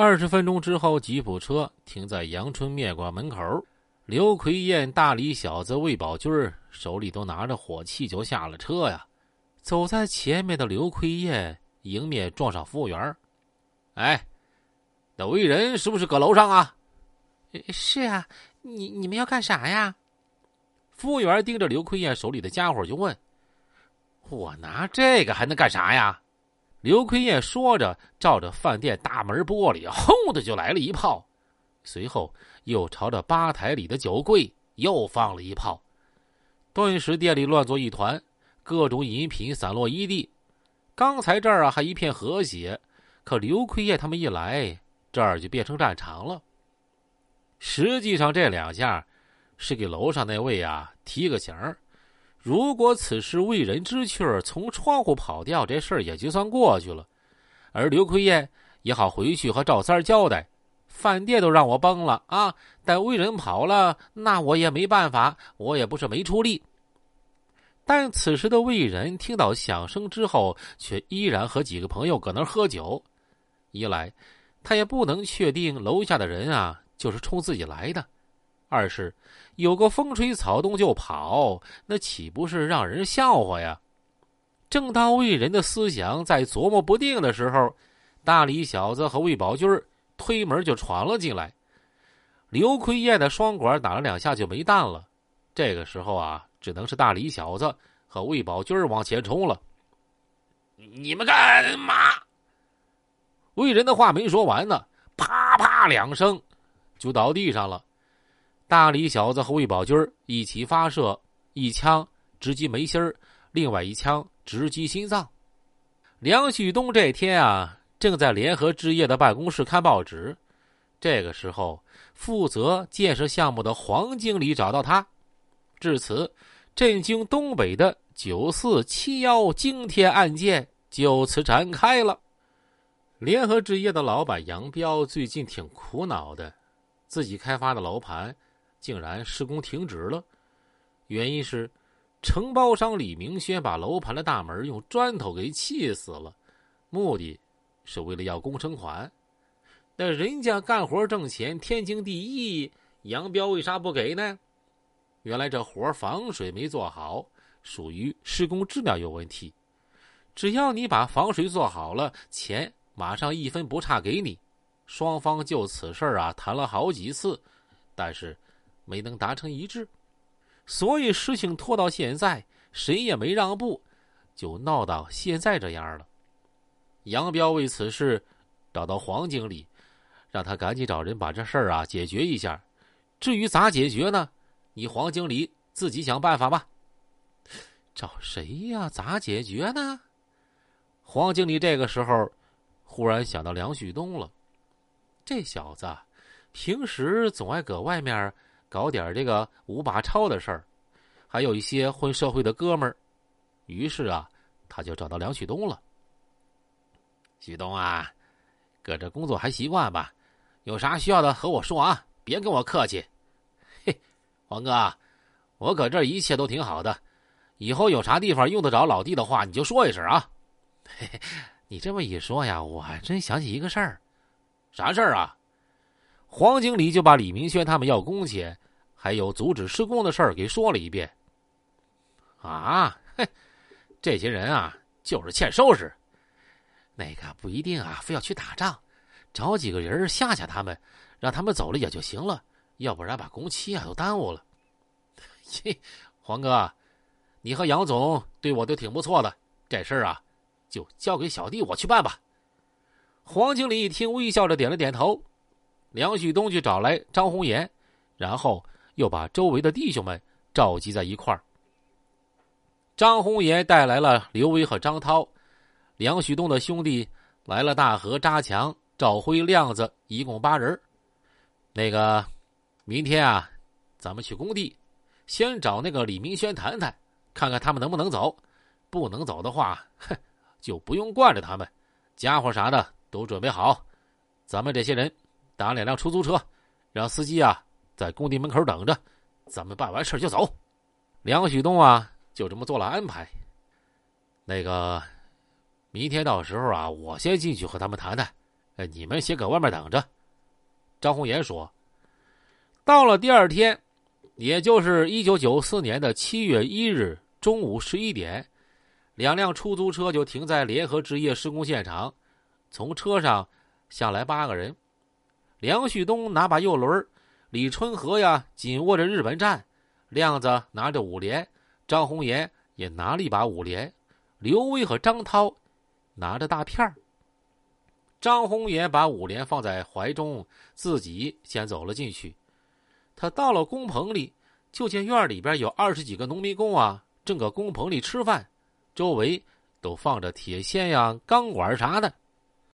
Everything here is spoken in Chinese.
二十分钟之后，吉普车停在阳春面馆门口。刘奎燕、大李小子、魏宝军手里都拿着火器，就下了车呀。走在前面的刘奎燕迎面撞上服务员哎，那魏人是不是搁楼上啊？”“是啊，你你们要干啥呀？”服务员盯着刘奎燕手里的家伙就问：“我拿这个还能干啥呀？”刘奎燕说着，照着饭店大门玻璃，轰的就来了一炮，随后又朝着吧台里的酒柜又放了一炮，顿时店里乱作一团，各种饮品散落一地。刚才这儿啊还一片和谐，可刘奎燕他们一来，这儿就变成战场了。实际上这两下是给楼上那位啊提个醒儿。如果此时为人知趣儿从窗户跑掉，这事儿也就算过去了。而刘奎燕也好回去和赵三交代，饭店都让我崩了啊！但魏人跑了，那我也没办法，我也不是没出力。但此时的魏人听到响声之后，却依然和几个朋友搁那儿喝酒。一来，他也不能确定楼下的人啊就是冲自己来的。二是，有个风吹草动就跑，那岂不是让人笑话呀？正当魏人的思想在琢磨不定的时候，大李小子和魏宝军推门就闯了进来。刘奎燕的双管打了两下就没弹了，这个时候啊，只能是大李小子和魏宝军往前冲了。你们干嘛？魏人的话没说完呢，啪啪两声，就倒地上了。大李小子和魏宝军一起发射，一枪直击眉心另外一枪直击心脏。梁旭东这天啊，正在联合置业的办公室看报纸。这个时候，负责建设项目的黄经理找到他。至此，震惊东北的九四七幺惊天案件就此展开了。联合置业的老板杨彪最近挺苦恼的，自己开发的楼盘。竟然施工停止了，原因是承包商李明轩把楼盘的大门用砖头给砌死了，目的是为了要工程款。那人家干活挣钱天经地义，杨彪为啥不给呢？原来这活防水没做好，属于施工质量有问题。只要你把防水做好了，钱马上一分不差给你。双方就此事啊谈了好几次，但是。没能达成一致，所以事情拖到现在，谁也没让步，就闹到现在这样了。杨彪为此事找到黄经理，让他赶紧找人把这事儿啊解决一下。至于咋解决呢？你黄经理自己想办法吧。找谁呀？咋解决呢？黄经理这个时候忽然想到梁旭东了，这小子平时总爱搁外面。搞点这个五把抄的事儿，还有一些混社会的哥们儿，于是啊，他就找到梁旭东了。旭东啊，搁这工作还习惯吧？有啥需要的和我说啊，别跟我客气。嘿，黄哥，我搁这一切都挺好的，以后有啥地方用得着老弟的话，你就说一声啊。嘿嘿，你这么一说呀，我还真想起一个事儿。啥事儿啊？黄经理就把李明轩他们要工钱，还有阻止施工的事儿给说了一遍。啊，嘿，这些人啊，就是欠收拾。那个不一定啊，非要去打仗，找几个人吓吓他们，让他们走了也就行了。要不然把工期啊都耽误了。嘿，黄哥，你和杨总对我都挺不错的，这事儿啊，就交给小弟我去办吧。黄经理一听，微笑着点了点头。梁旭东去找来张红岩，然后又把周围的弟兄们召集在一块儿。张红岩带来了刘威和张涛，梁旭东的兄弟来了大河、扎强、赵辉、亮子，一共八人。那个，明天啊，咱们去工地，先找那个李明轩谈谈，看看他们能不能走。不能走的话，哼，就不用惯着他们，家伙啥的都准备好。咱们这些人。打两辆出租车，让司机啊在工地门口等着，咱们办完事就走。梁旭东啊就这么做了安排。那个，明天到时候啊，我先进去和他们谈谈。哎，你们先搁外面等着。”张红岩说。到了第二天，也就是一九九四年的七月一日中午十一点，两辆出租车就停在联合置业施工现场。从车上下来八个人，梁旭东拿把右轮，李春和呀紧握着日本战，亮子拿着五连，张红岩也拿了一把五连，刘威和张涛拿着大片张红岩把五连放在怀中，自己先走了进去。他到了工棚里，就见院里边有二十几个农民工啊，正搁工棚里吃饭，周围都放着铁锨呀、钢管啥的。